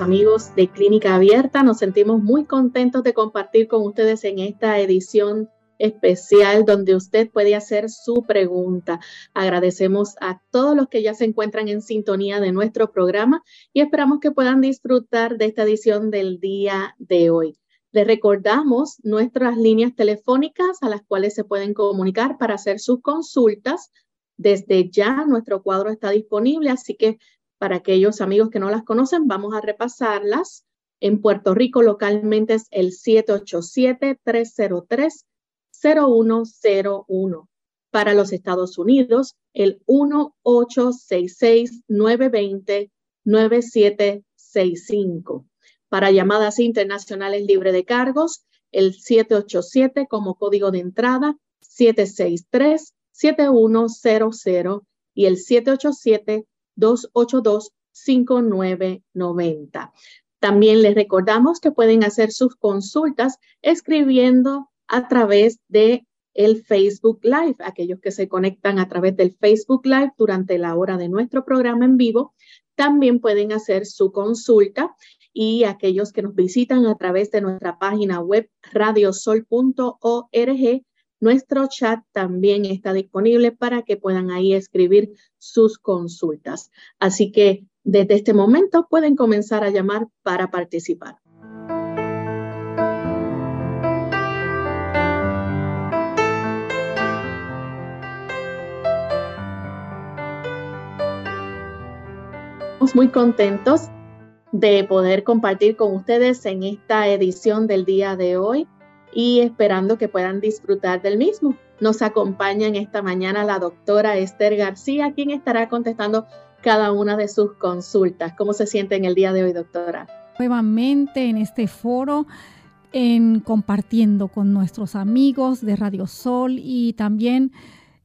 Amigos de Clínica Abierta. Nos sentimos muy contentos de compartir con ustedes en esta edición especial donde usted puede hacer su pregunta. Agradecemos a todos los que ya se encuentran en sintonía de nuestro programa y esperamos que puedan disfrutar de esta edición del día de hoy. Les recordamos nuestras líneas telefónicas a las cuales se pueden comunicar para hacer sus consultas. Desde ya nuestro cuadro está disponible, así que para aquellos amigos que no las conocen, vamos a repasarlas. En Puerto Rico localmente es el 787-303-0101. Para los Estados Unidos, el 1866-920-9765. Para llamadas internacionales libre de cargos, el 787 como código de entrada 763-7100 y el 787 282-5990. También les recordamos que pueden hacer sus consultas escribiendo a través de el Facebook Live. Aquellos que se conectan a través del Facebook Live durante la hora de nuestro programa en vivo, también pueden hacer su consulta y aquellos que nos visitan a través de nuestra página web radiosol.org nuestro chat también está disponible para que puedan ahí escribir sus consultas. Así que desde este momento pueden comenzar a llamar para participar. Muy contentos de poder compartir con ustedes en esta edición del día de hoy y esperando que puedan disfrutar del mismo. Nos acompaña en esta mañana la doctora Esther García, quien estará contestando cada una de sus consultas. ¿Cómo se siente en el día de hoy, doctora? Nuevamente en este foro, en compartiendo con nuestros amigos de Radio Sol y también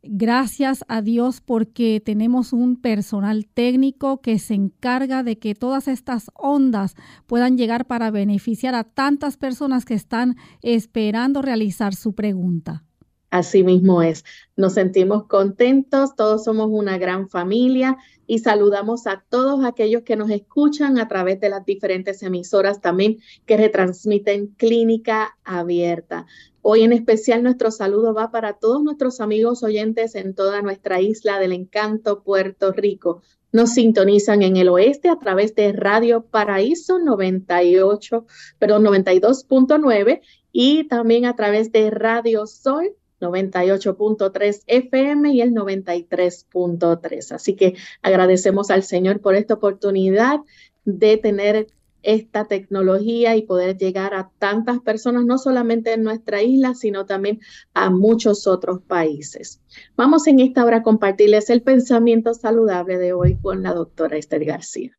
Gracias a Dios porque tenemos un personal técnico que se encarga de que todas estas ondas puedan llegar para beneficiar a tantas personas que están esperando realizar su pregunta. Así mismo es. Nos sentimos contentos, todos somos una gran familia y saludamos a todos aquellos que nos escuchan a través de las diferentes emisoras también que retransmiten Clínica Abierta. Hoy en especial nuestro saludo va para todos nuestros amigos oyentes en toda nuestra isla del encanto, Puerto Rico. Nos sintonizan en el oeste a través de Radio Paraíso 98, perdón, 92.9 y también a través de Radio Sol 98.3 FM y el 93.3. Así que agradecemos al Señor por esta oportunidad de tener esta tecnología y poder llegar a tantas personas, no solamente en nuestra isla, sino también a muchos otros países. Vamos en esta hora a compartirles el pensamiento saludable de hoy con la doctora Esther García.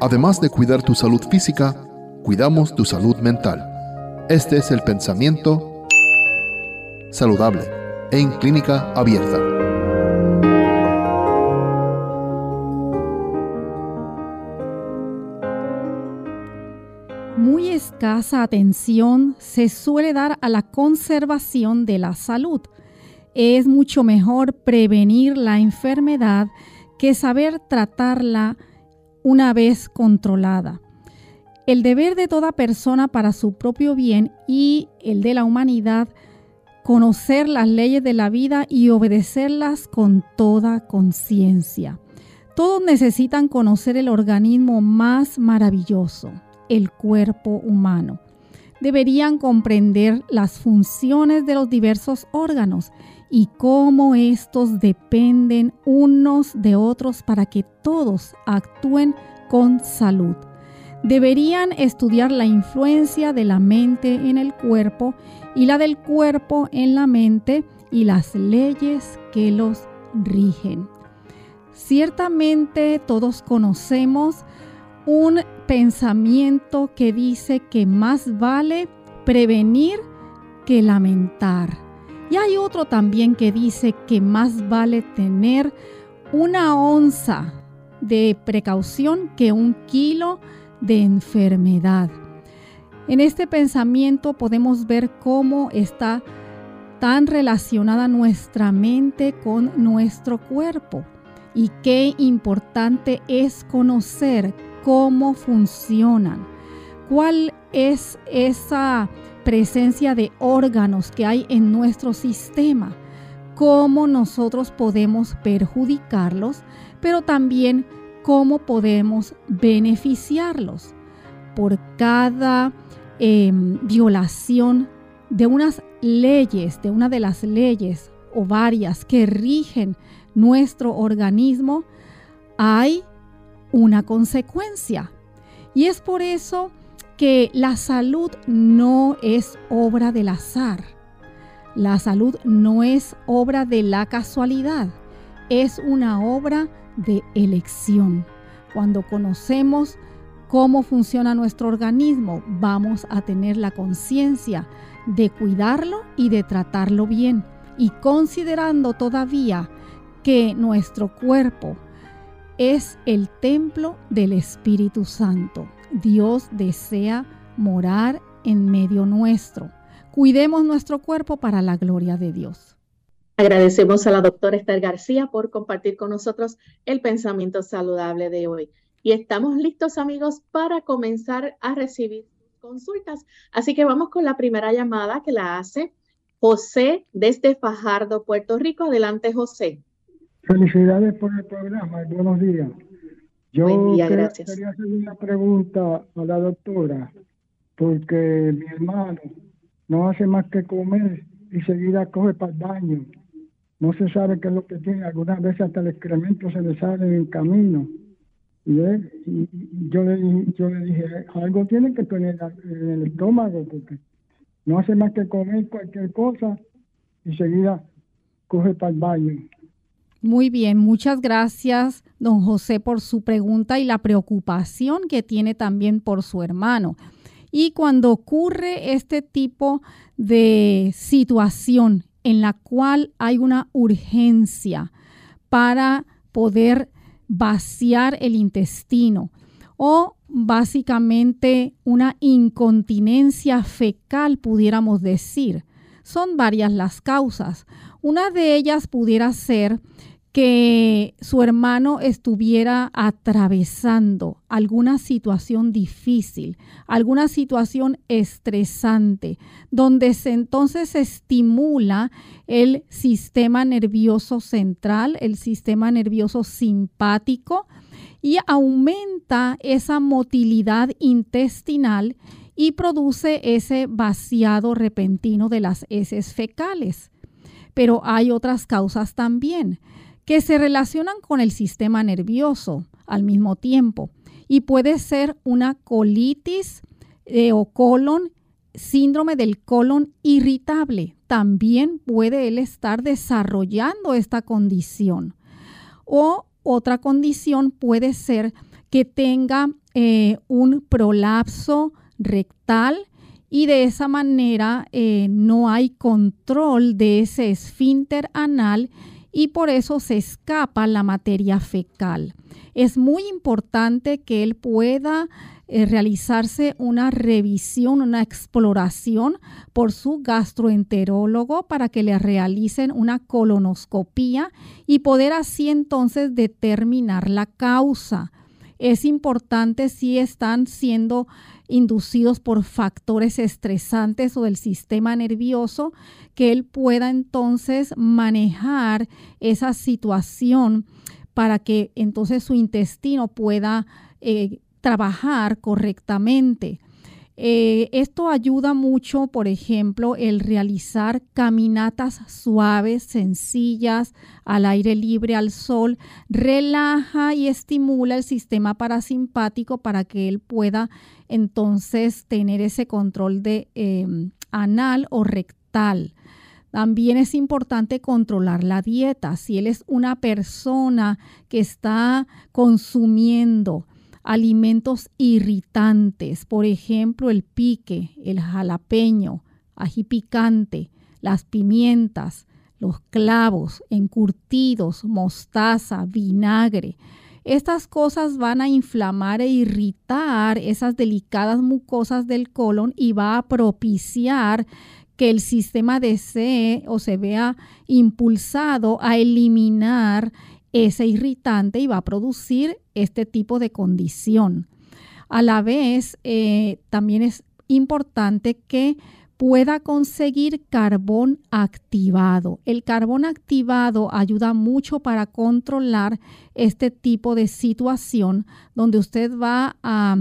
Además de cuidar tu salud física, cuidamos tu salud mental. Este es el pensamiento saludable en clínica abierta. escasa atención se suele dar a la conservación de la salud. Es mucho mejor prevenir la enfermedad que saber tratarla una vez controlada. El deber de toda persona para su propio bien y el de la humanidad, conocer las leyes de la vida y obedecerlas con toda conciencia. Todos necesitan conocer el organismo más maravilloso, el cuerpo humano. Deberían comprender las funciones de los diversos órganos y cómo estos dependen unos de otros para que todos actúen con salud. Deberían estudiar la influencia de la mente en el cuerpo y la del cuerpo en la mente y las leyes que los rigen. Ciertamente todos conocemos un pensamiento que dice que más vale prevenir que lamentar. Y hay otro también que dice que más vale tener una onza de precaución que un kilo de enfermedad. En este pensamiento podemos ver cómo está tan relacionada nuestra mente con nuestro cuerpo y qué importante es conocer cómo funcionan, cuál es esa presencia de órganos que hay en nuestro sistema, cómo nosotros podemos perjudicarlos, pero también cómo podemos beneficiarlos. Por cada em, violación de unas leyes, de una de las leyes o varias que rigen nuestro organismo, hay una consecuencia. Y es por eso que la salud no es obra del azar. La salud no es obra de la casualidad, es una obra de elección. Cuando conocemos cómo funciona nuestro organismo, vamos a tener la conciencia de cuidarlo y de tratarlo bien. Y considerando todavía que nuestro cuerpo es el templo del Espíritu Santo. Dios desea morar en medio nuestro. Cuidemos nuestro cuerpo para la gloria de Dios. Agradecemos a la doctora Esther García por compartir con nosotros el pensamiento saludable de hoy. Y estamos listos, amigos, para comenzar a recibir consultas. Así que vamos con la primera llamada que la hace José desde Fajardo, Puerto Rico. Adelante, José. Felicidades por el programa buenos días. Yo quería, hacer una pregunta a la doctora, porque mi hermano no hace más que comer y seguida coge para el baño. No se sabe qué es lo que tiene. Algunas veces hasta el excremento se le sale en el camino. Y, yo, le, yo le dije, algo tiene que tener en el estómago, porque no hace más que comer cualquier cosa y seguida coge para el baño. Muy bien, muchas gracias, don José, por su pregunta y la preocupación que tiene también por su hermano. Y cuando ocurre este tipo de situación en la cual hay una urgencia para poder vaciar el intestino o básicamente una incontinencia fecal, pudiéramos decir. Son varias las causas. Una de ellas pudiera ser que su hermano estuviera atravesando alguna situación difícil, alguna situación estresante, donde se entonces estimula el sistema nervioso central, el sistema nervioso simpático, y aumenta esa motilidad intestinal y produce ese vaciado repentino de las heces fecales. Pero hay otras causas también que se relacionan con el sistema nervioso al mismo tiempo y puede ser una colitis eh, o colon, síndrome del colon irritable. También puede él estar desarrollando esta condición. O otra condición puede ser que tenga eh, un prolapso rectal y de esa manera eh, no hay control de ese esfínter anal y por eso se escapa la materia fecal. Es muy importante que él pueda eh, realizarse una revisión, una exploración por su gastroenterólogo para que le realicen una colonoscopía y poder así entonces determinar la causa. Es importante si están siendo inducidos por factores estresantes o del sistema nervioso, que él pueda entonces manejar esa situación para que entonces su intestino pueda eh, trabajar correctamente. Eh, esto ayuda mucho, por ejemplo, el realizar caminatas suaves, sencillas, al aire libre, al sol, relaja y estimula el sistema parasimpático para que él pueda entonces tener ese control de em, anal o rectal. También es importante controlar la dieta. Si él es una persona que está consumiendo alimentos irritantes, por ejemplo, el pique, el jalapeño, ají picante, las pimientas, los clavos, encurtidos, mostaza, vinagre. Estas cosas van a inflamar e irritar esas delicadas mucosas del colon y va a propiciar que el sistema desee o se vea impulsado a eliminar ese irritante y va a producir este tipo de condición. A la vez, eh, también es importante que pueda conseguir carbón activado. El carbón activado ayuda mucho para controlar este tipo de situación donde usted va a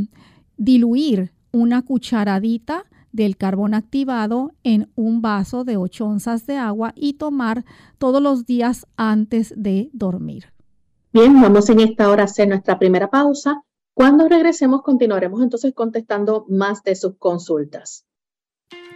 diluir una cucharadita del carbón activado en un vaso de 8 onzas de agua y tomar todos los días antes de dormir. Bien, vamos en esta hora a hacer nuestra primera pausa. Cuando regresemos continuaremos entonces contestando más de sus consultas.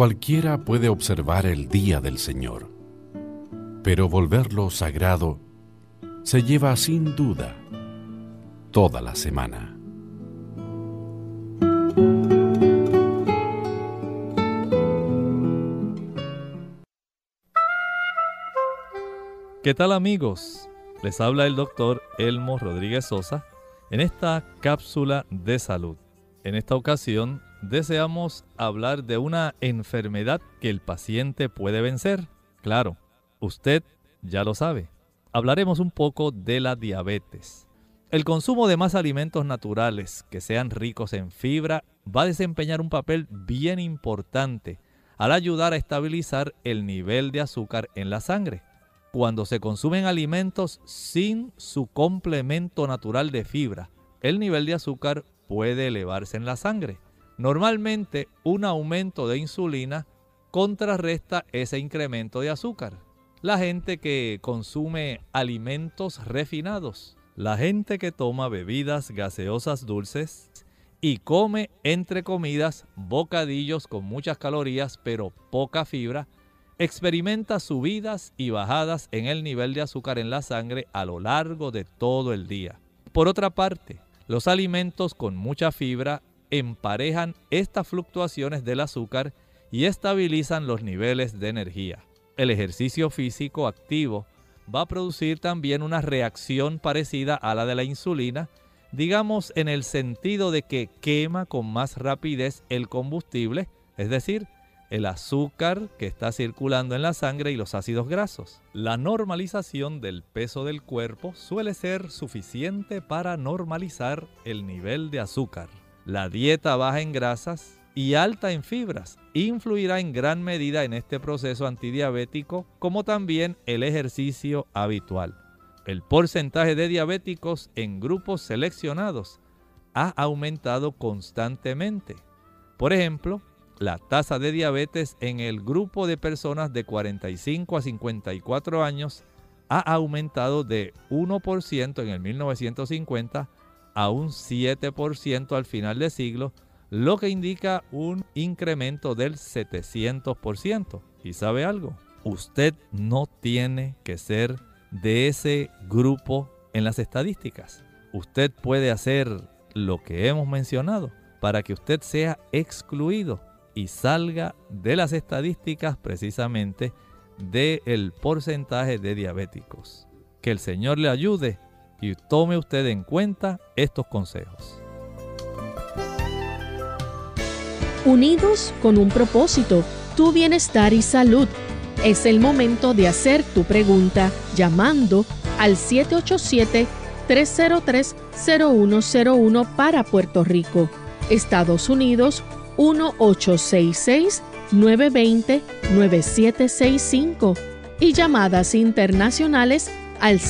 Cualquiera puede observar el día del Señor pero volverlo sagrado se lleva sin duda toda la semana. ¿Qué tal amigos? Les habla el doctor Elmo Rodríguez Sosa en esta cápsula de salud. En esta ocasión deseamos hablar de una enfermedad que el paciente puede vencer. Claro, Usted ya lo sabe. Hablaremos un poco de la diabetes. El consumo de más alimentos naturales que sean ricos en fibra va a desempeñar un papel bien importante al ayudar a estabilizar el nivel de azúcar en la sangre. Cuando se consumen alimentos sin su complemento natural de fibra, el nivel de azúcar puede elevarse en la sangre. Normalmente un aumento de insulina contrarresta ese incremento de azúcar la gente que consume alimentos refinados, la gente que toma bebidas gaseosas dulces y come entre comidas bocadillos con muchas calorías pero poca fibra, experimenta subidas y bajadas en el nivel de azúcar en la sangre a lo largo de todo el día. Por otra parte, los alimentos con mucha fibra emparejan estas fluctuaciones del azúcar y estabilizan los niveles de energía el ejercicio físico activo va a producir también una reacción parecida a la de la insulina, digamos en el sentido de que quema con más rapidez el combustible, es decir, el azúcar que está circulando en la sangre y los ácidos grasos. La normalización del peso del cuerpo suele ser suficiente para normalizar el nivel de azúcar. La dieta baja en grasas y alta en fibras influirá en gran medida en este proceso antidiabético como también el ejercicio habitual. El porcentaje de diabéticos en grupos seleccionados ha aumentado constantemente. Por ejemplo, la tasa de diabetes en el grupo de personas de 45 a 54 años ha aumentado de 1% en el 1950 a un 7% al final del siglo lo que indica un incremento del 700%. ¿Y sabe algo? Usted no tiene que ser de ese grupo en las estadísticas. Usted puede hacer lo que hemos mencionado para que usted sea excluido y salga de las estadísticas precisamente del porcentaje de diabéticos. Que el Señor le ayude y tome usted en cuenta estos consejos. Unidos con un propósito, tu bienestar y salud. Es el momento de hacer tu pregunta llamando al 787-303-0101 para Puerto Rico, Estados Unidos 1866-920-9765 y llamadas internacionales al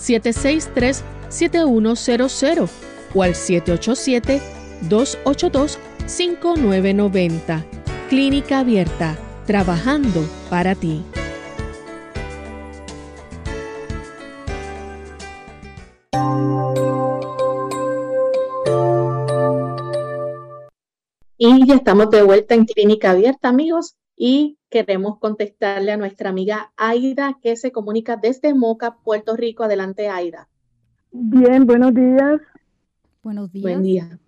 787-763-7100 o al 787-282-5990. Clínica Abierta, trabajando para ti. Y ya estamos de vuelta en Clínica Abierta, amigos, y queremos contestarle a nuestra amiga Aida, que se comunica desde Moca, Puerto Rico. Adelante, Aida. Bien, buenos días. Buenos días. Buen día.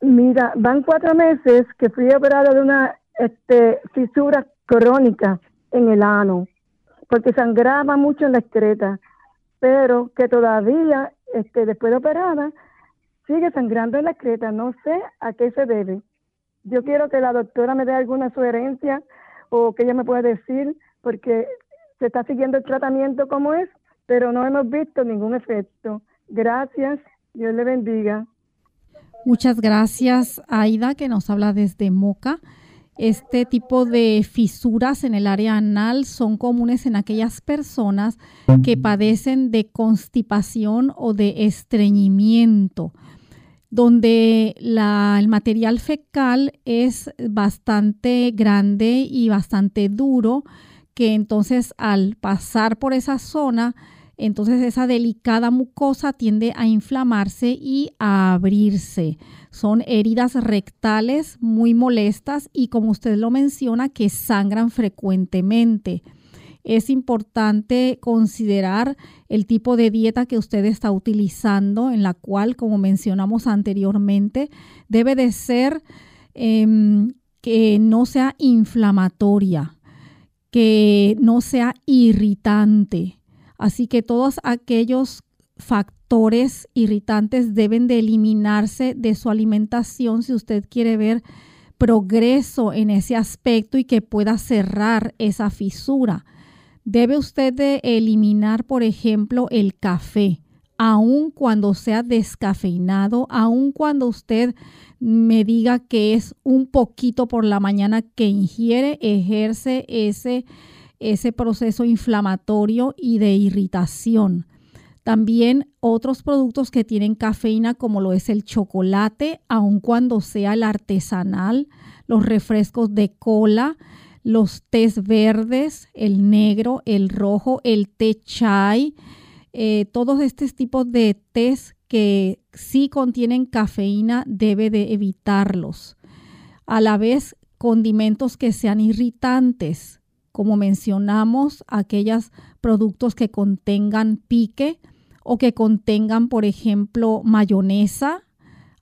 Mira, van cuatro meses que fui operada de una este, fisura crónica en el ano, porque sangraba mucho en la excreta, pero que todavía, este, después de operada, sigue sangrando en la excreta. No sé a qué se debe yo quiero que la doctora me dé alguna sugerencia o que ella me pueda decir, porque se está siguiendo el tratamiento como es, pero no hemos visto ningún efecto. Gracias, Dios le bendiga. Muchas gracias, Aida, que nos habla desde Moca. Este tipo de fisuras en el área anal son comunes en aquellas personas que padecen de constipación o de estreñimiento donde el material fecal es bastante grande y bastante duro, que entonces al pasar por esa zona, entonces esa delicada mucosa tiende a inflamarse y a abrirse. Son heridas rectales muy molestas y como usted lo menciona, que sangran frecuentemente es importante considerar el tipo de dieta que usted está utilizando, en la cual, como mencionamos anteriormente, debe de ser em, que no sea inflamatoria, que no sea irritante. Así que todos aquellos factores irritantes deben de eliminarse de su alimentación si usted quiere ver progreso en ese aspecto y que pueda cerrar esa fisura. Debe usted de eliminar, por ejemplo, el café, aun cuando sea descafeinado, aun cuando usted me diga que es un poquito por la mañana que ingiere, ejerce ese, ese proceso inflamatorio y de irritación. También otros productos que tienen cafeína, como lo es el chocolate, aun cuando sea el artesanal, los refrescos de cola, los tés verdes, el negro, el rojo, el té chai, eh, todos estos tipos de tés que sí contienen cafeína debe de evitarlos. A la vez, condimentos que sean irritantes, como mencionamos, aquellos productos que contengan pique o que contengan, por ejemplo, mayonesa,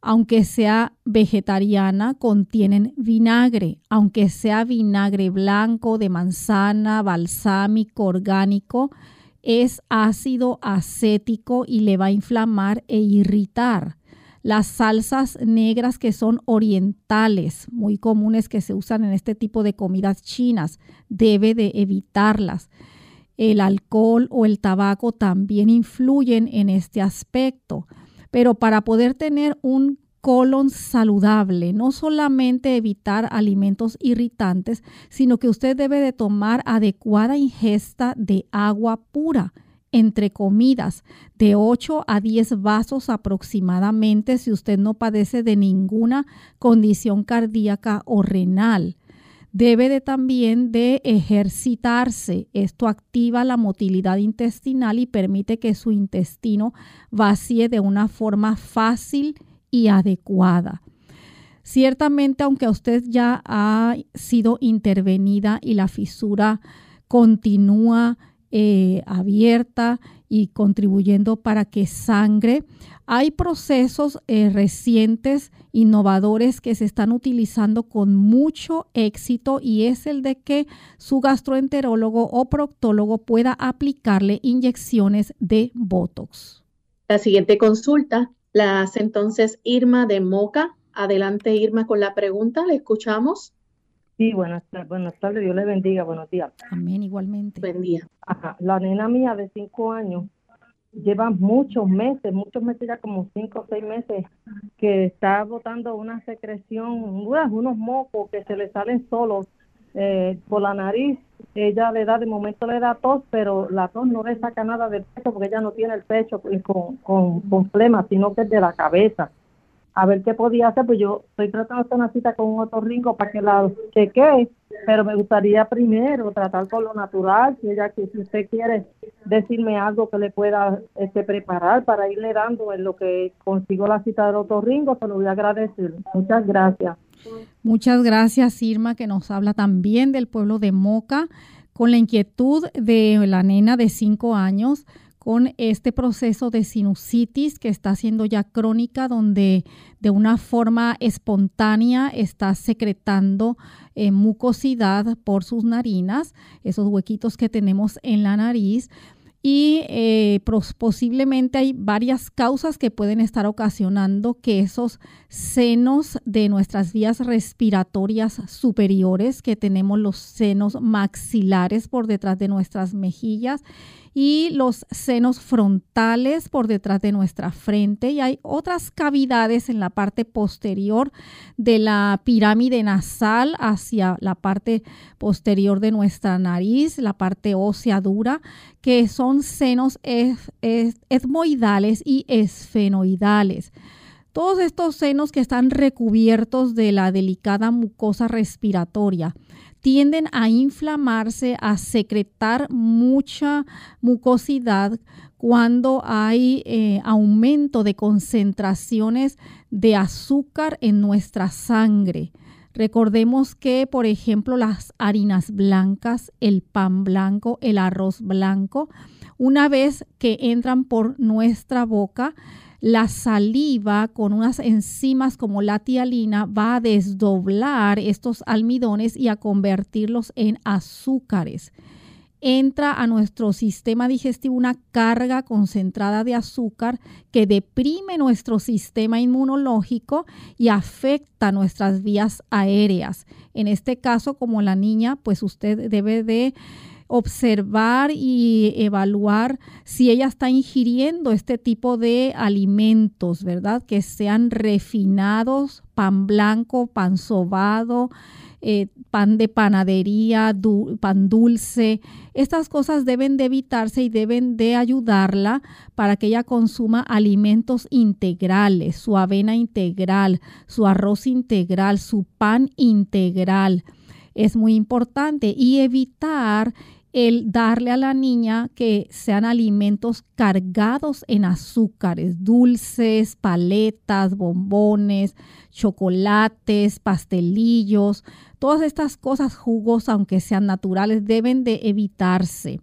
aunque sea vegetariana, contienen vinagre, aunque sea vinagre blanco, de manzana, balsámico, orgánico, es ácido acético y le va a inflamar e irritar. Las salsas negras que son orientales, muy comunes que se usan en este tipo de comidas chinas, debe de evitarlas. El alcohol o el tabaco también influyen en este aspecto. Pero para poder tener un colon saludable, no solamente evitar alimentos irritantes, sino que usted debe de tomar adecuada ingesta de agua pura entre comidas, de 8 a 10 vasos aproximadamente si usted no padece de ninguna condición cardíaca o renal. Debe de también de ejercitarse. Esto activa la motilidad intestinal y permite que su intestino vacíe de una forma fácil y adecuada. Ciertamente, aunque usted ya ha sido intervenida y la fisura continúa eh, abierta y contribuyendo para que sangre, Hay procesos eh, recientes, innovadores que se están utilizando con mucho éxito y es el de que su gastroenterólogo o proctólogo pueda aplicarle inyecciones de Botox. La siguiente consulta la hace entonces Irma de Moca. Adelante Irma con la pregunta, le escuchamos. Sí, buenas, buenas tardes, Dios le bendiga, buenos días. Amén, igualmente. Buen día. Ajá, la nena mía de cinco años lleva muchos meses, muchos meses ya como cinco o seis meses, que está botando una secreción, unos mocos que se le salen solos eh, por la nariz. Ella le da, de momento le da tos, pero la tos no le saca nada del pecho porque ella no tiene el pecho con, con, con flema, sino que es de la cabeza a ver qué podía hacer, pues yo estoy tratando de hacer una cita con un otorrinco para que la chequee, pero me gustaría primero tratar con lo natural, si ella si usted quiere decirme algo que le pueda este, preparar para irle dando en lo que consigo la cita del otorrinco, se lo voy a agradecer. Muchas gracias. Muchas gracias, Irma, que nos habla también del pueblo de Moca, con la inquietud de la nena de cinco años con este proceso de sinusitis que está siendo ya crónica, donde de una forma espontánea está secretando eh, mucosidad por sus narinas, esos huequitos que tenemos en la nariz. Y eh, posiblemente hay varias causas que pueden estar ocasionando que esos senos de nuestras vías respiratorias superiores, que tenemos los senos maxilares por detrás de nuestras mejillas, y los senos frontales por detrás de nuestra frente y hay otras cavidades en la parte posterior de la pirámide nasal hacia la parte posterior de nuestra nariz, la parte ósea dura, que son senos etmoidales y esfenoidales. Todos estos senos que están recubiertos de la delicada mucosa respiratoria tienden a inflamarse, a secretar mucha mucosidad cuando hay eh, aumento de concentraciones de azúcar en nuestra sangre. Recordemos que, por ejemplo, las harinas blancas, el pan blanco, el arroz blanco, una vez que entran por nuestra boca, la saliva con unas enzimas como la tialina va a desdoblar estos almidones y a convertirlos en azúcares. Entra a nuestro sistema digestivo una carga concentrada de azúcar que deprime nuestro sistema inmunológico y afecta nuestras vías aéreas. En este caso, como la niña, pues usted debe de observar y evaluar si ella está ingiriendo este tipo de alimentos, ¿verdad? Que sean refinados, pan blanco, pan sobado, eh, pan de panadería, pan dulce. Estas cosas deben de evitarse y deben de ayudarla para que ella consuma alimentos integrales, su avena integral, su arroz integral, su pan integral es muy importante y evitar el darle a la niña que sean alimentos cargados en azúcares, dulces, paletas, bombones, chocolates, pastelillos, todas estas cosas jugosas, aunque sean naturales, deben de evitarse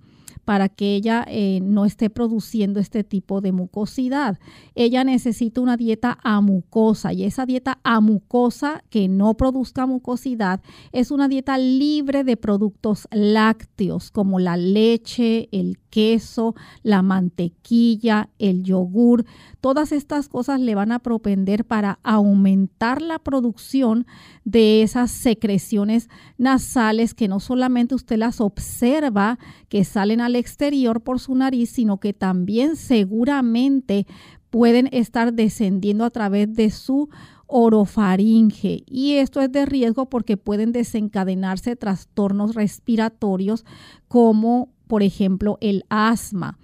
para que ella eh, no esté produciendo este tipo de mucosidad. Ella necesita una dieta amucosa y esa dieta amucosa que no produzca mucosidad es una dieta libre de productos lácteos como la leche, el queso, la mantequilla, el yogur. Todas estas cosas le van a propender para aumentar la producción de esas secreciones nasales que no solamente usted las observa que salen al exterior por su nariz, sino que también seguramente pueden estar descendiendo a través de su orofaringe y esto es de riesgo porque pueden desencadenarse trastornos respiratorios como por ejemplo el asma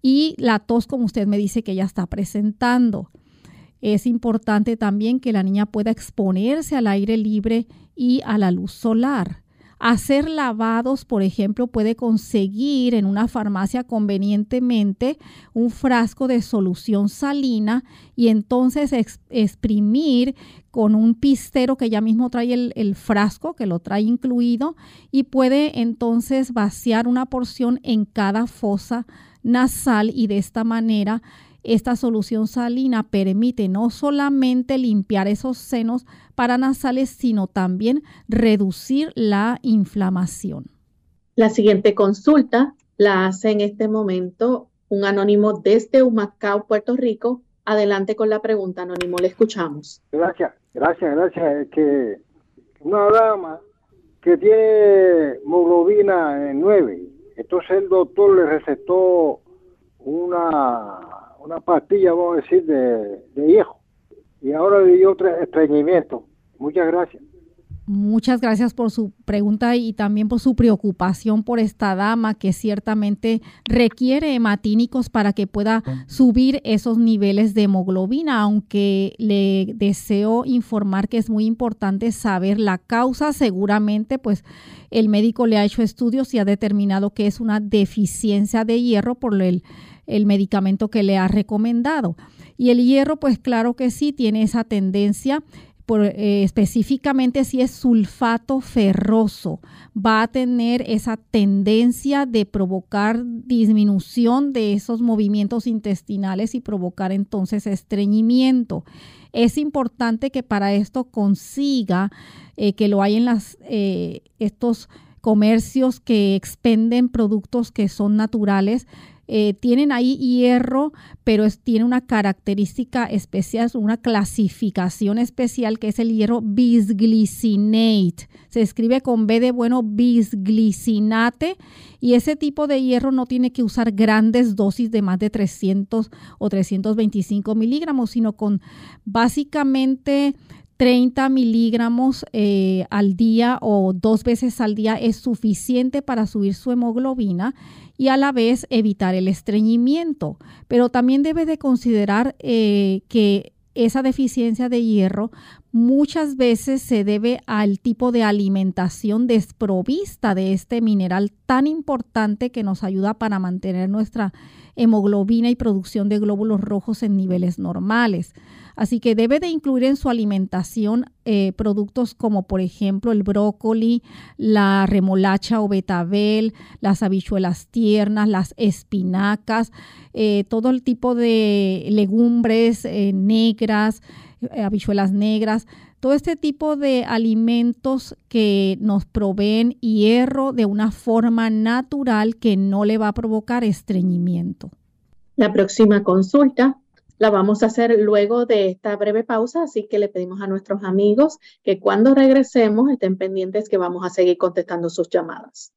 y la tos como usted me dice que ya está presentando. Es importante también que la niña pueda exponerse al aire libre y a la luz solar. Hacer lavados, por ejemplo, puede conseguir en una farmacia convenientemente un frasco de solución salina y entonces exprimir con un pistero que ya mismo trae el, el, frasco, que lo trae incluido, y puede entonces vaciar una porción en cada fosa nasal y de esta manera esta solución salina permite no solamente limpiar esos senos paranasales, sino también reducir la inflamación. La siguiente consulta la hace en este momento un anónimo desde Humacao, Puerto Rico. Adelante con la pregunta, anónimo, le escuchamos. Gracias, gracias, gracias. Es que una dama que tiene hemoglobina en 9, entonces el doctor le recetó una, una pastilla, vamos a decir, de, de viejo. Y ahora dio otro estreñimiento. Muchas gracias. Muchas gracias por su pregunta y también por su preocupación por esta dama que ciertamente requiere hematínicos para que pueda subir esos niveles de hemoglobina, aunque le deseo informar que es muy importante saber la causa. Seguramente pues el médico le ha hecho estudios y ha determinado que es una deficiencia de hierro por el, el medicamento que le ha recomendado. Y el hierro, pues claro que sí, tiene esa tendencia eh, específicamente si es sulfato ferroso, va a tener esa tendencia de provocar disminución de esos movimientos intestinales y provocar entonces estreñimiento. Es importante que para esto consiga eh, que lo hay en eh, estos comercios que expenden productos que son naturales, eh, tienen ahí hierro, pero tiene una característica especial, una clasificación especial que es el hierro bisglicinate. Se escribe con B de bueno bisglicinate y ese tipo de hierro no tiene que usar grandes dosis de más de 300 o 325 miligramos, sino con básicamente 30 miligramos eh, al día o dos veces al día es suficiente para subir su hemoglobina y a la vez evitar el estreñimiento. Pero también debe de considerar eh, que esa deficiencia de hierro muchas veces se debe al tipo de alimentación desprovista de este mineral tan importante que nos ayuda para mantener nuestra hemoglobina y producción de glóbulos rojos en niveles normales. Así que debe de incluir en su alimentación eh, productos como por ejemplo el brócoli, la remolacha o betabel, las habichuelas tiernas, las espinacas, eh, todo el tipo de legumbres eh, negras, habichuelas negras, todo este tipo de alimentos que nos proveen hierro de una forma natural que no le va a provocar estreñimiento. La próxima consulta la vamos a hacer luego de esta breve pausa, así que le pedimos a nuestros amigos que cuando regresemos estén pendientes que vamos a seguir contestando sus llamadas.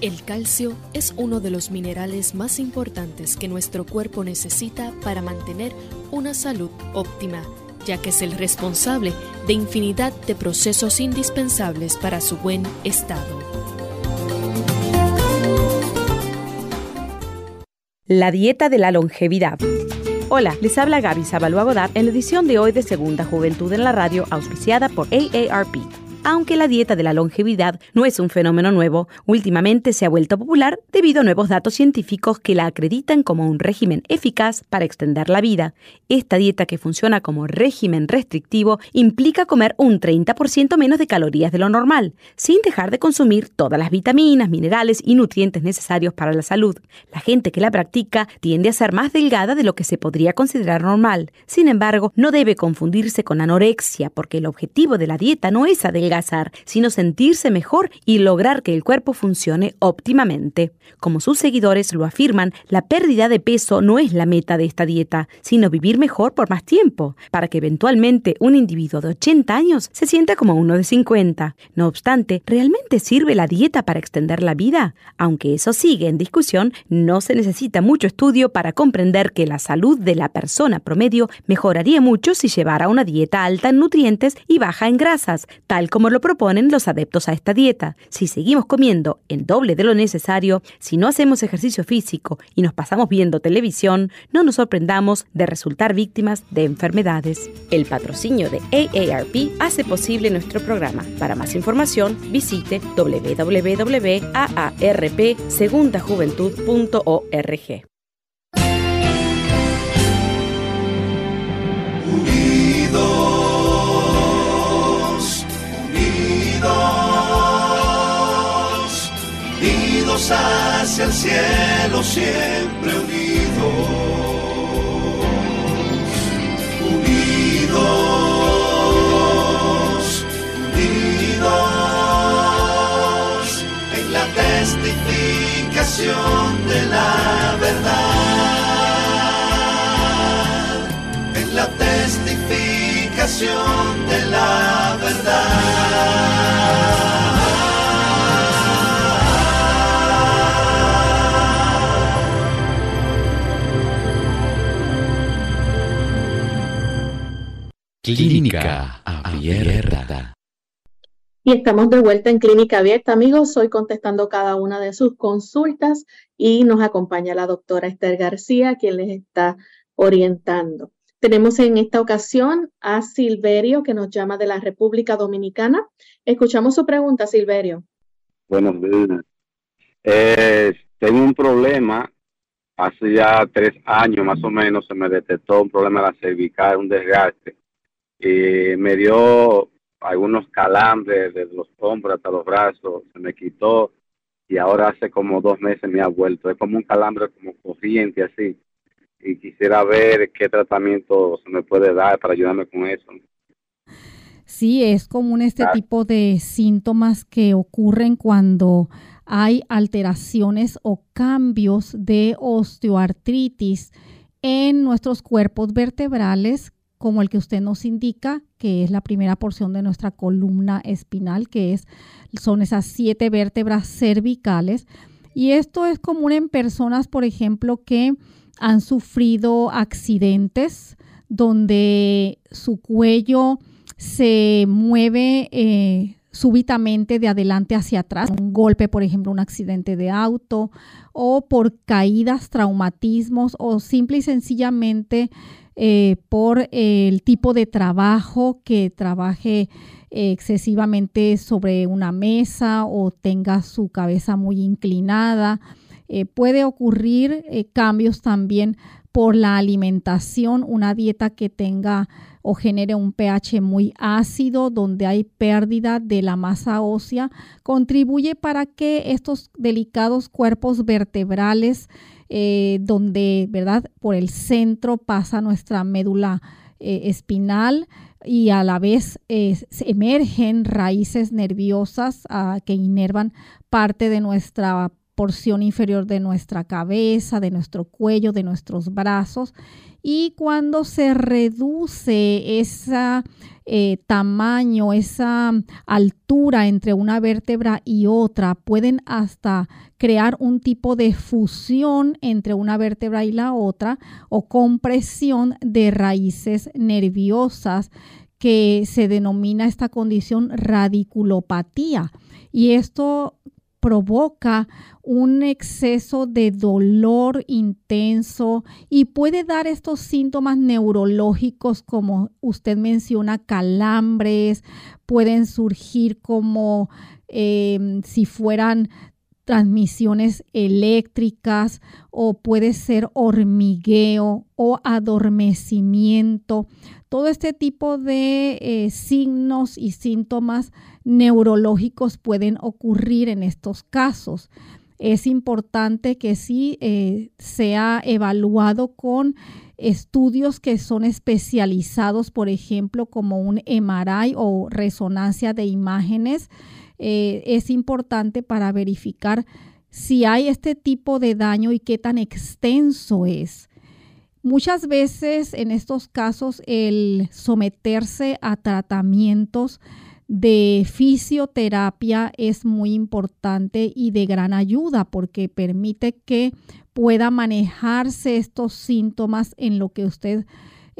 El calcio es uno de los minerales más importantes que nuestro cuerpo necesita para mantener una salud óptima, ya que es el responsable de infinidad de procesos indispensables para su buen estado. La dieta de la longevidad. Hola, les habla Gaby Zabalúa en la edición de hoy de Segunda Juventud en la Radio, auspiciada por AARP. Aunque la dieta de la longevidad no es un fenómeno nuevo, últimamente se ha vuelto popular debido a nuevos datos científicos que la acreditan como un régimen eficaz para extender la vida. Esta dieta que funciona como régimen restrictivo implica comer un 30% menos de calorías de lo normal, sin dejar de consumir todas las vitaminas, minerales y nutrientes necesarios para la salud. La gente que la practica tiende a ser más delgada de lo que se podría considerar normal. Sin embargo, no debe confundirse con anorexia, porque el objetivo de la dieta no es adelgazar sino sentirse mejor y lograr que el cuerpo funcione óptimamente. Como sus seguidores lo afirman, la pérdida de peso no es la meta de esta dieta, sino vivir mejor por más tiempo, para que eventualmente un individuo de 80 años se sienta como uno de 50. No obstante, ¿realmente sirve la dieta para extender la vida? Aunque eso sigue en discusión, no se necesita mucho estudio para comprender que la salud de la persona promedio mejoraría mucho si llevara una dieta alta en nutrientes y baja en grasas, tal como como lo proponen los adeptos a esta dieta. Si seguimos comiendo en doble de lo necesario, si no hacemos ejercicio físico y nos pasamos viendo televisión, no nos sorprendamos de resultar víctimas de enfermedades. El patrocinio de AARP hace posible nuestro programa. Para más información, visite www.aarpsegundajuventud.org. Hacia el cielo siempre unidos, unidos, unidos en la testificación de la verdad, Clínica Abierta. Y estamos de vuelta en Clínica Abierta, amigos. Hoy contestando cada una de sus consultas y nos acompaña la doctora Esther García, quien les está orientando. Tenemos en esta ocasión a Silverio, que nos llama de la República Dominicana. Escuchamos su pregunta, Silverio. Buenos días. Eh, tengo un problema. Hace ya tres años más o menos se me detectó un problema de la cervical, un desgaste y me dio algunos calambres de los hombros hasta los brazos, se me quitó y ahora hace como dos meses me ha vuelto. Es como un calambre como corriente así. Y quisiera ver qué tratamiento se me puede dar para ayudarme con eso. Sí, es común este tipo de síntomas que ocurren cuando hay alteraciones o cambios de osteoartritis en nuestros cuerpos vertebrales como el que usted nos indica, que es la primera porción de nuestra columna espinal, que es, son esas siete vértebras cervicales. Y esto es común en personas, por ejemplo, que han sufrido accidentes donde su cuello se mueve eh, súbitamente de adelante hacia atrás, un golpe, por ejemplo, un accidente de auto, o por caídas, traumatismos, o simple y sencillamente eh, por el tipo de trabajo que trabaje eh, excesivamente sobre una mesa o tenga su cabeza muy inclinada. Eh, puede ocurrir cambios también por la alimentación, una dieta que tenga o genere un pH muy ácido, donde hay pérdida de la masa ósea, contribuye para que estos delicados cuerpos vertebrales eh, donde, ¿verdad? Por el centro pasa nuestra médula eh, espinal y a la vez eh, emergen raíces nerviosas ah, que inervan parte de nuestra porción inferior de nuestra cabeza, de nuestro cuello, de nuestros brazos. Y cuando se reduce ese tamaño, esa altura entre una vértebra y otra, pueden hasta crear un tipo de fusión entre una vértebra y la otra o compresión de raíces nerviosas que se denomina esta condición radiculopatía. Y esto provoca un exceso de dolor intenso y puede dar estos síntomas neurológicos como usted menciona, calambres, pueden surgir como eh, si fueran transmisiones eléctricas o puede ser hormigueo o adormecimiento. Todo este tipo de eh, signos y síntomas neurológicos pueden ocurrir en estos casos. Es importante que sí eh, sea evaluado con estudios que son especializados, por ejemplo, como un MRI o resonancia de imágenes eh, es importante para verificar si hay este tipo de daño y qué tan extenso es. Muchas veces en estos casos el someterse a tratamientos de fisioterapia es muy importante y de gran ayuda porque permite que pueda manejarse estos síntomas en lo que usted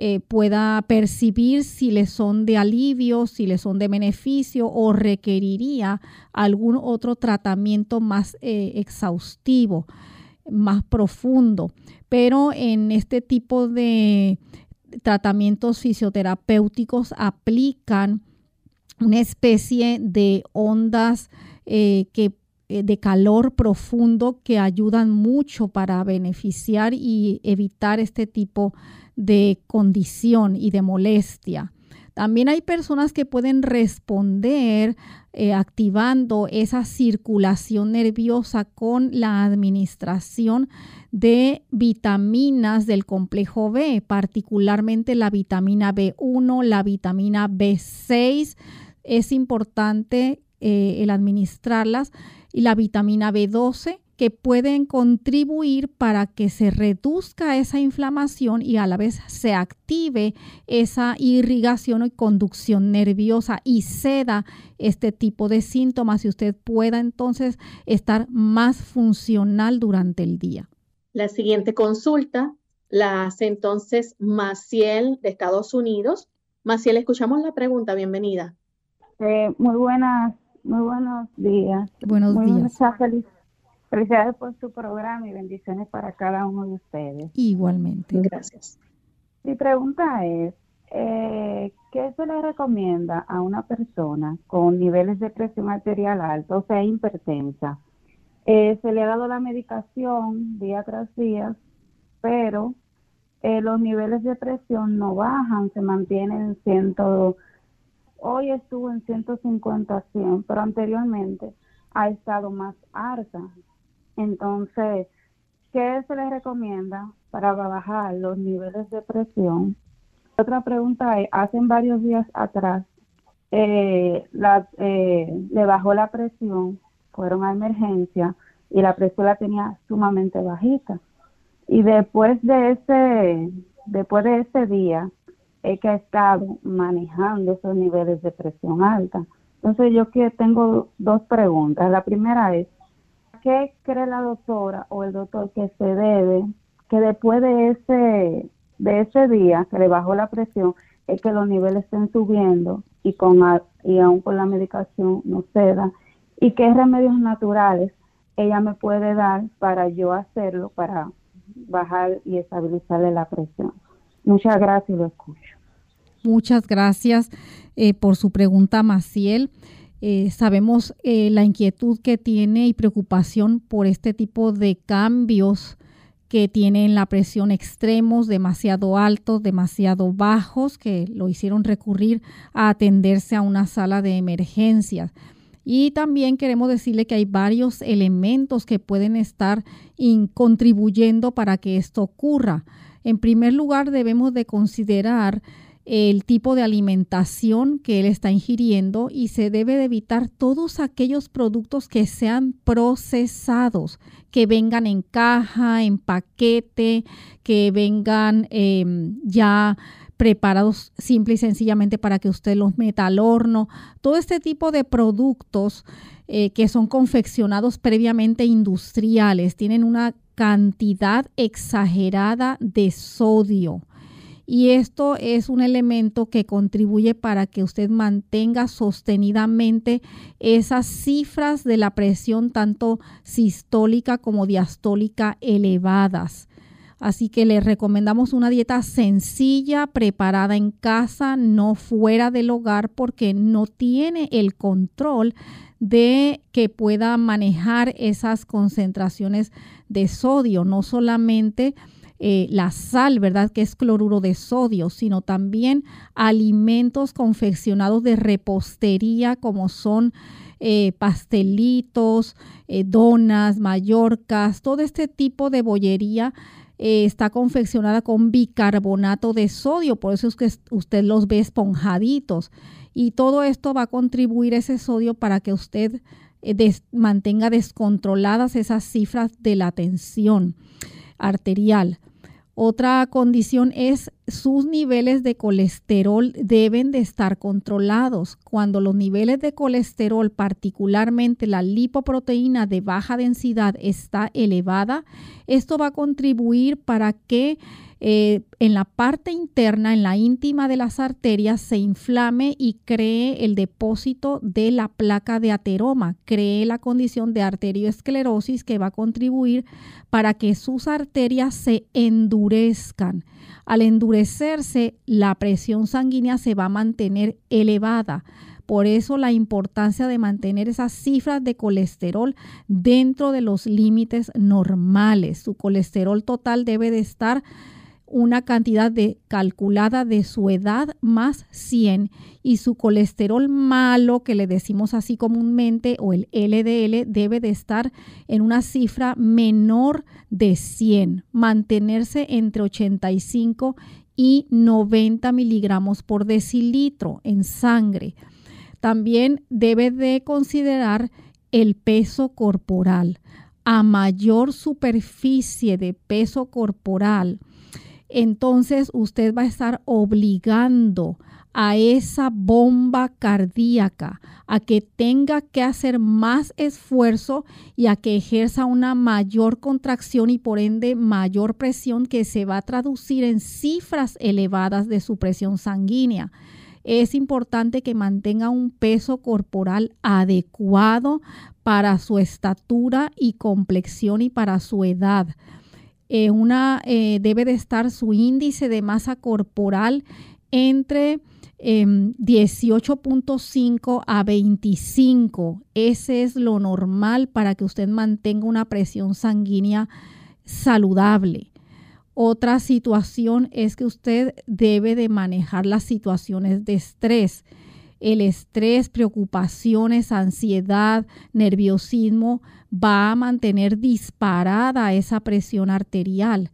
eh, pueda percibir si le son de alivio, si le son de beneficio o requeriría algún otro tratamiento más eh, exhaustivo, más profundo. Pero en este tipo de tratamientos fisioterapéuticos aplican una especie de ondas eh, que de calor profundo que ayudan mucho para beneficiar y evitar este tipo de condición y de molestia. También hay personas que pueden responder eh, activando esa circulación nerviosa con la administración de vitaminas del complejo B, particularmente la vitamina B1, la vitamina B6. Es importante eh, el administrarlas y la vitamina B12 que pueden contribuir para que se reduzca esa inflamación y a la vez se active esa irrigación y conducción nerviosa y ceda este tipo de síntomas y usted pueda entonces estar más funcional durante el día. La siguiente consulta la hace entonces Maciel de Estados Unidos. Maciel, escuchamos la pregunta. Bienvenida. Eh, muy buenas, muy buenos días. Buenos días. felicidades por su programa y bendiciones para cada uno de ustedes. Igualmente. Gracias. Mi pregunta es, eh, ¿qué se le recomienda a una persona con niveles de presión arterial alta, o sea, hipertensa? Eh, se le ha dado la medicación día tras día, pero eh, los niveles de presión no bajan, se mantienen en ciento, hoy estuvo en 150 100, pero anteriormente ha estado más alta. Entonces, ¿qué se le recomienda para bajar los niveles de presión? Otra pregunta es, hace varios días atrás, eh, le bajó la presión fueron a emergencia y la presión la tenía sumamente bajita. Y después de ese, después de ese día, es que ha estado manejando esos niveles de presión alta. Entonces yo que tengo dos preguntas. La primera es, ¿qué cree la doctora o el doctor que se debe que después de ese, de ese día que le bajó la presión, es que los niveles estén subiendo y, con, y aún con la medicación no ceda? y qué remedios naturales ella me puede dar para yo hacerlo, para bajar y estabilizarle la presión. Muchas gracias y lo escucho. Muchas gracias eh, por su pregunta, Maciel. Eh, sabemos eh, la inquietud que tiene y preocupación por este tipo de cambios que tienen la presión extremos, demasiado altos, demasiado bajos, que lo hicieron recurrir a atenderse a una sala de emergencias. Y también queremos decirle que hay varios elementos que pueden estar contribuyendo para que esto ocurra. En primer lugar, debemos de considerar el tipo de alimentación que él está ingiriendo y se debe de evitar todos aquellos productos que sean procesados, que vengan en caja, en paquete, que vengan em, ya preparados simple y sencillamente para que usted los meta al horno. Todo este tipo de productos eh, que son confeccionados previamente industriales tienen una cantidad exagerada de sodio. Y esto es un elemento que contribuye para que usted mantenga sostenidamente esas cifras de la presión tanto sistólica como diastólica elevadas. Así que le recomendamos una dieta sencilla, preparada en casa, no fuera del hogar, porque no tiene el control de que pueda manejar esas concentraciones de sodio, no solamente eh, la sal, ¿verdad? Que es cloruro de sodio, sino también alimentos confeccionados de repostería como son eh, pastelitos, eh, donas, mallorcas, todo este tipo de bollería está confeccionada con bicarbonato de sodio, por eso es que usted los ve esponjaditos. Y todo esto va a contribuir ese sodio para que usted mantenga descontroladas esas cifras de la tensión arterial. Otra condición es sus niveles de colesterol deben de estar controlados. Cuando los niveles de colesterol, particularmente la lipoproteína de baja densidad, está elevada, esto va a contribuir para que eh, en la parte interna, en la íntima de las arterias, se inflame y cree el depósito de la placa de ateroma, cree la condición de arterioesclerosis que va a contribuir para que sus arterias se endurezcan. Al endurecerse, la presión sanguínea se va a mantener elevada. Por eso la importancia de mantener esas cifras de colesterol dentro de los límites normales. Su colesterol total debe de estar una cantidad de, calculada de su edad más 100 y su colesterol malo, que le decimos así comúnmente, o el LDL, debe de estar en una cifra menor de 100, mantenerse entre 85 y 90 miligramos por decilitro en sangre. También debe de considerar el peso corporal. A mayor superficie de peso corporal, entonces usted va a estar obligando a esa bomba cardíaca a que tenga que hacer más esfuerzo y a que ejerza una mayor contracción y por ende mayor presión que se va a traducir en cifras elevadas de su presión sanguínea. Es importante que mantenga un peso corporal adecuado para su estatura y complexión y para su edad eh, una, eh, debe de estar su índice de masa corporal entre 18.5 em, a 25. Ese es lo normal para que usted mantenga una presión sanguínea saludable. Otra situación es que usted debe de manejar las situaciones de estrés el estrés, preocupaciones, ansiedad, nerviosismo, va a mantener disparada esa presión arterial.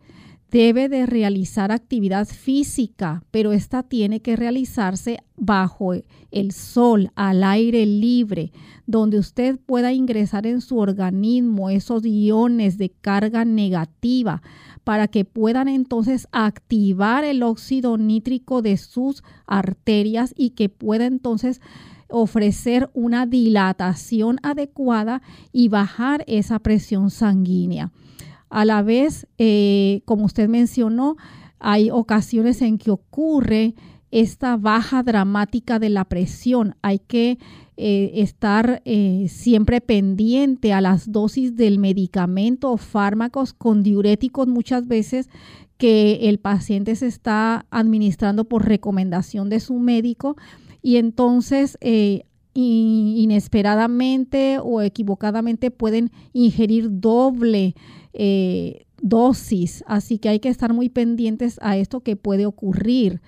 Debe de realizar actividad física, pero esta tiene que realizarse bajo el sol, al aire libre, donde usted pueda ingresar en su organismo esos iones de carga negativa para que puedan entonces activar el óxido nítrico de sus arterias y que pueda entonces ofrecer una dilatación adecuada y bajar esa presión sanguínea. A la vez, eh, como usted mencionó, hay ocasiones en que ocurre esta baja dramática de la presión. Hay que eh, estar eh, siempre pendiente a las dosis del medicamento o fármacos con diuréticos muchas veces que el paciente se está administrando por recomendación de su médico y entonces eh, inesperadamente o equivocadamente pueden ingerir doble dosis, así que hay que estar muy pendientes a esto que puede ocurrir.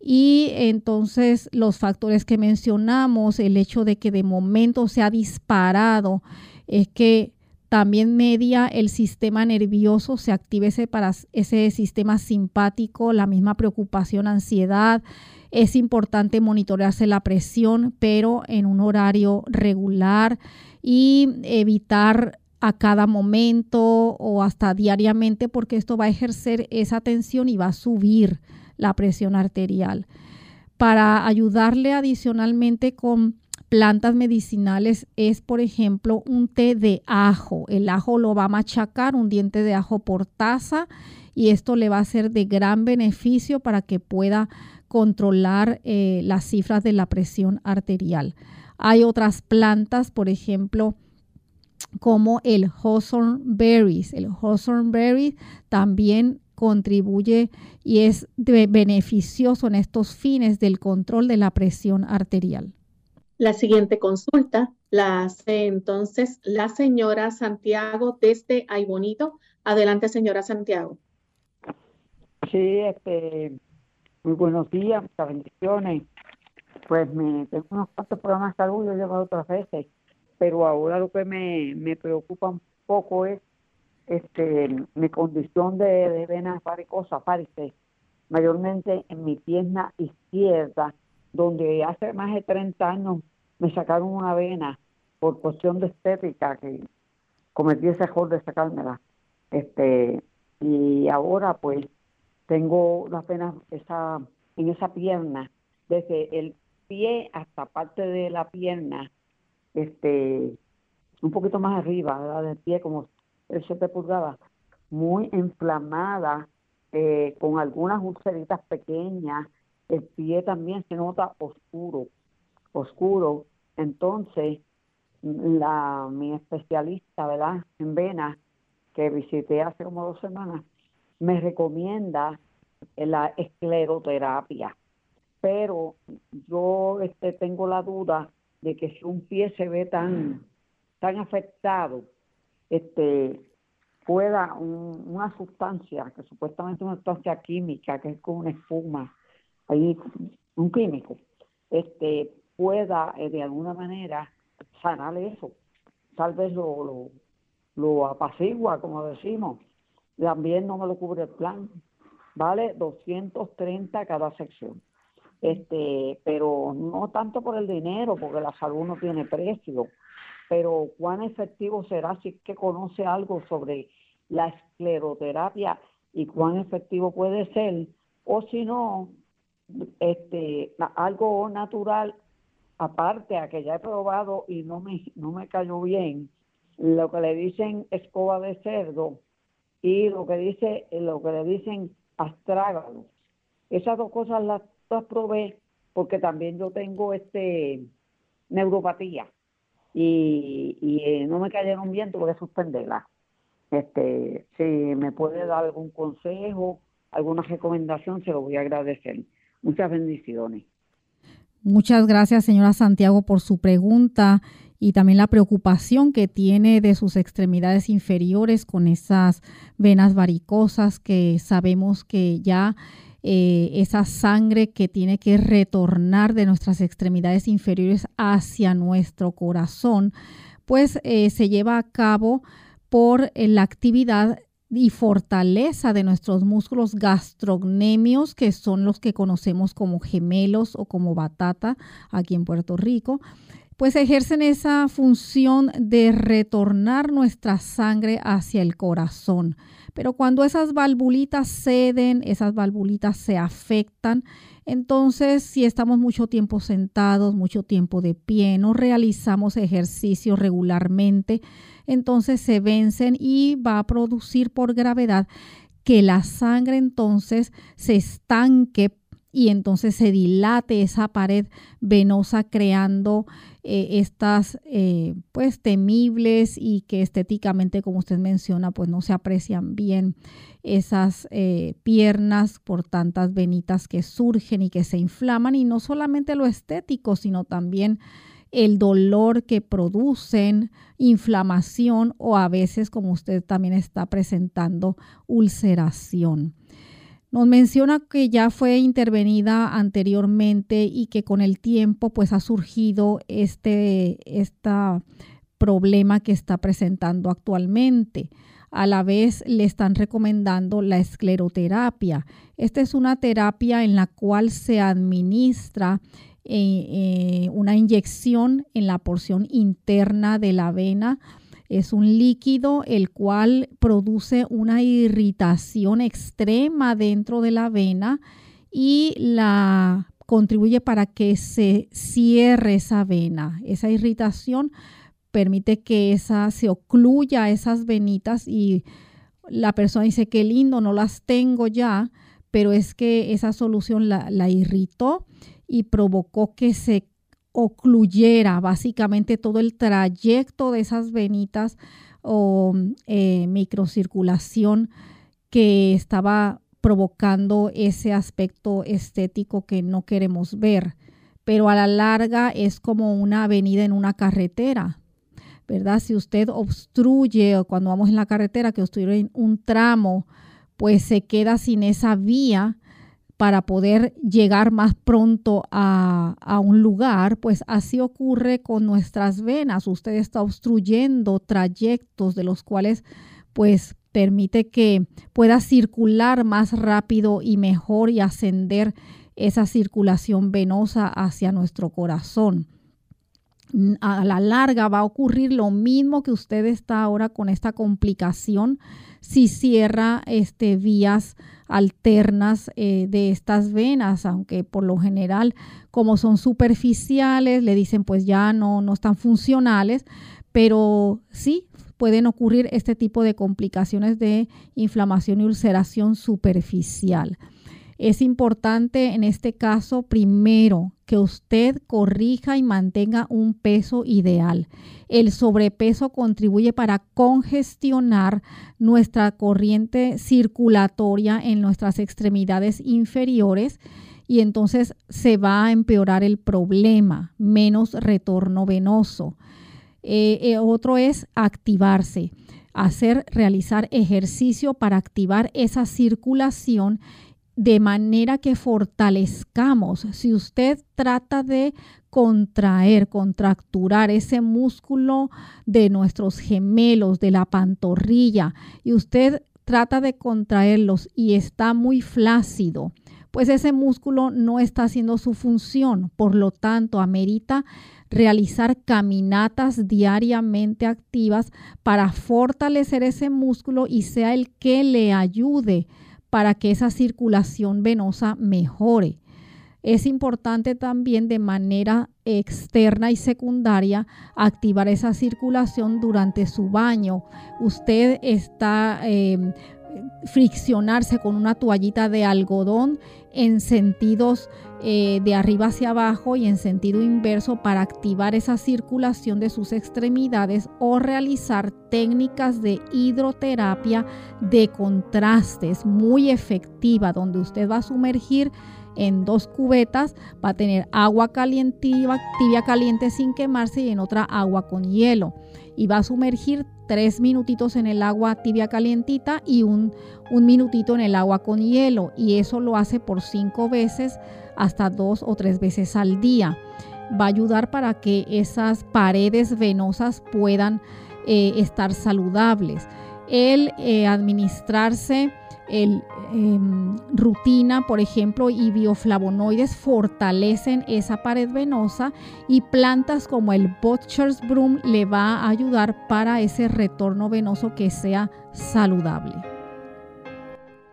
Y entonces los factores que mencionamos, el hecho de que de momento se ha disparado, es que también media el sistema nervioso, se active ese, para ese sistema simpático, la misma preocupación, ansiedad. Es importante monitorearse la presión, pero en un horario regular y evitar a cada momento o hasta diariamente, porque esto va a ejercer esa tensión y va a subir la presión arterial. Para ayudarle adicionalmente con plantas medicinales es, por ejemplo, un té de ajo. El ajo lo va a machacar, un diente de ajo por taza, y esto le va a ser de gran beneficio para que pueda controlar eh, las cifras de la presión arterial. Hay otras plantas, por ejemplo, como el Hawthorne berries. El Hawthorne berry también contribuye y es beneficioso en estos fines del control de la presión arterial. La siguiente consulta la hace entonces la señora Santiago desde Ay Bonito. Adelante, señora Santiago. Sí, este, muy buenos días, muchas bendiciones. Pues me tengo unos cuantos problemas de salud, yo he llevado otras veces, pero ahora lo que me, me preocupa un poco es este, mi condición de, de venas varicosas, parece, mayormente en mi pierna izquierda, donde hace más de 30 años me sacaron una vena por cuestión de estética, que cometí ese error de sacármela. Este, y ahora pues tengo las venas esa, en esa pierna, desde el pie hasta parte de la pierna, este, un poquito más arriba, del pie como el 7 pulgadas, muy inflamada, eh, con algunas ulceritas pequeñas, el pie también se nota oscuro, oscuro. Entonces, la mi especialista, ¿verdad? En venas, que visité hace como dos semanas, me recomienda la escleroterapia. Pero yo este, tengo la duda de que si un pie se ve tan, tan afectado, este, pueda una sustancia, que supuestamente una sustancia química, que es como una espuma, ahí un químico, este pueda eh, de alguna manera sanar eso. Tal vez lo, lo, lo apacigua, como decimos. También no me lo cubre el plan. Vale 230 cada sección. Este, pero no tanto por el dinero, porque la salud no tiene precio, pero cuán efectivo será si es que conoce algo sobre la escleroterapia y cuán efectivo puede ser, o si no, este, algo natural aparte a que ya he probado y no me, no me cayó bien, lo que le dicen escoba de cerdo y lo que dice lo que le dicen astrágalo. Esas dos cosas las, probé porque también yo tengo este neuropatía y, y eh, no me cayeron bien, tuve que suspenderla. Este, si me puede dar algún consejo, alguna recomendación, se lo voy a agradecer. Muchas bendiciones. Muchas gracias, señora Santiago, por su pregunta y también la preocupación que tiene de sus extremidades inferiores con esas venas varicosas que sabemos que ya eh, esa sangre que tiene que retornar de nuestras extremidades inferiores hacia nuestro corazón, pues eh, se lleva a cabo por eh, la actividad y fortaleza de nuestros músculos gastrocnemios, que son los que conocemos como gemelos o como batata aquí en Puerto Rico, pues ejercen esa función de retornar nuestra sangre hacia el corazón. Pero cuando esas valvulitas ceden, esas valvulitas se afectan, entonces si estamos mucho tiempo sentados, mucho tiempo de pie, no realizamos ejercicio regularmente, entonces se vencen y va a producir por gravedad que la sangre entonces se estanque y entonces se dilate esa pared venosa creando eh, estas eh, pues temibles y que estéticamente como usted menciona pues no se aprecian bien esas eh, piernas por tantas venitas que surgen y que se inflaman. Y no solamente lo estético sino también el dolor que producen, inflamación o a veces, como usted también está presentando, ulceración. Nos menciona que ya fue intervenida anteriormente y que con el tiempo pues ha surgido este, problema que está presentando actualmente. A la vez le están recomendando la escleroterapia. Esta es una terapia en la cual se administra eh, una inyección en la porción interna de la vena. Es un líquido el cual produce una irritación extrema dentro de la vena y la contribuye para que se cierre esa vena. Esa irritación permite que esa se ocluya esas venitas y la persona dice que lindo, no las tengo ya, pero es que esa solución la, la irritó y provocó que se ocluyera básicamente todo el trayecto de esas venitas o eh, microcirculación que estaba provocando ese aspecto estético que no queremos ver. Pero a la larga es como una avenida en una carretera, ¿verdad? Si usted obstruye o cuando vamos en la carretera que obstruye un tramo, pues se queda sin esa vía para poder llegar más pronto a, un lugar, pues así ocurre con nuestras venas. Usted está obstruyendo trayectos de los cuales pues permite que pueda circular más rápido y mejor y ascender esa circulación venosa hacia nuestro corazón. A la larga va a ocurrir lo mismo que usted está ahora con esta complicación si cierra este, vías alternas eh, de estas venas, aunque por lo general, como son superficiales, le dicen pues ya no, no están funcionales, pero sí pueden ocurrir este tipo de complicaciones de inflamación y ulceración superficial. Es importante en este caso, primero, que usted corrija y mantenga un peso ideal. El sobrepeso contribuye para congestionar nuestra corriente circulatoria en nuestras extremidades inferiores y entonces se va a empeorar el problema, menos retorno venoso. Eh, eh, otro es activarse hacer, realizar ejercicio para activar esa circulación de manera que fortalezcamos. Si usted trata de contraer, contracturar ese músculo de nuestros gemelos, de la pantorrilla, y usted trata de contraerlos y está muy flácido, pues ese músculo no está haciendo su función. Por lo tanto, amerita realizar caminatas diariamente activas para fortalecer ese músculo y sea el que le ayude para que esa circulación venosa mejore. Es importante también de manera externa y secundaria activar esa circulación durante su baño. Usted está em, friccionarse con una toallita de algodón en sentidos eh, de arriba hacia abajo y en sentido inverso para activar esa circulación de sus extremidades o realizar técnicas de hidroterapia de contrastes muy efectiva donde usted va a sumergir en dos cubetas, va a tener agua caliente, tibia caliente sin quemarse y en otra agua con hielo y va a sumergir tres minutitos en el agua tibia calientita y un, un minutito en el agua con hielo y eso lo hace por cinco veces hasta dos o tres veces al día. Va a ayudar para que esas paredes venosas puedan eh, estar saludables. El eh, administrarse el, em, rutina, por ejemplo, y bioflavonoides fortalecen esa pared venosa y plantas como el Butcher's Broom le va a ayudar para ese retorno venoso que sea saludable.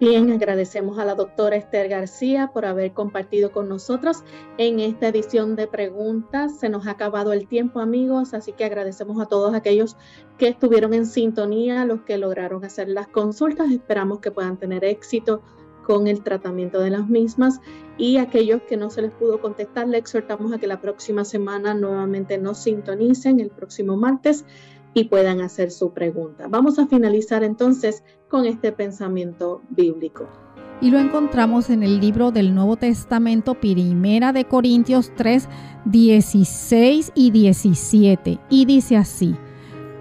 Bien, agradecemos a la doctora Esther García por haber compartido con nosotros en esta edición de preguntas. Se nos ha acabado el tiempo, amigos, así que agradecemos a todos aquellos que estuvieron en sintonía, los que lograron hacer las consultas. Esperamos que puedan tener éxito con el tratamiento de las mismas y aquellos que no se les pudo contestar, le exhortamos a que la próxima semana nuevamente nos sintonicen el próximo martes y puedan hacer su pregunta. Vamos a finalizar entonces con este pensamiento bíblico. Y lo encontramos en el libro del Nuevo Testamento, Primera de Corintios 3, 16 y 17. Y dice así,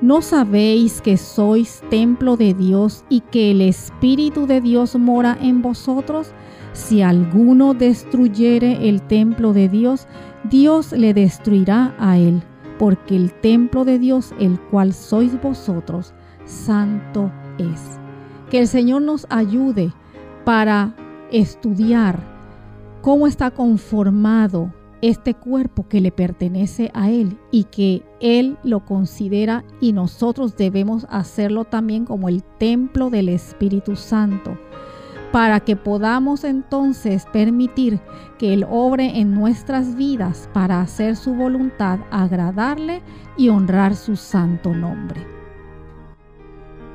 ¿no sabéis que sois templo de Dios y que el Espíritu de Dios mora en vosotros? Si alguno destruyere el templo de Dios, Dios le destruirá a él porque el templo de Dios, el cual sois vosotros, santo es. Que el Señor nos ayude para estudiar cómo está conformado este cuerpo que le pertenece a Él y que Él lo considera y nosotros debemos hacerlo también como el templo del Espíritu Santo para que podamos entonces permitir que Él obre en nuestras vidas para hacer su voluntad, agradarle y honrar su santo nombre.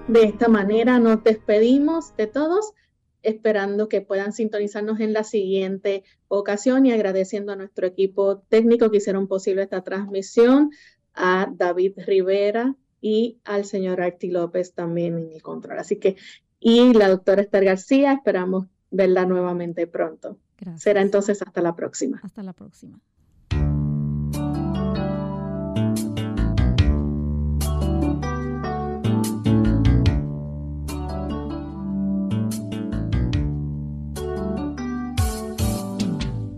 De esta manera nos despedimos de todos, esperando que puedan sintonizarnos en la siguiente ocasión y agradeciendo a nuestro equipo técnico que hicieron posible esta transmisión, a David Rivera y al señor Arti López también en el control. Así que y la doctora Esther García. Esperamos verla nuevamente pronto. Será entonces hasta la próxima. Hasta la próxima.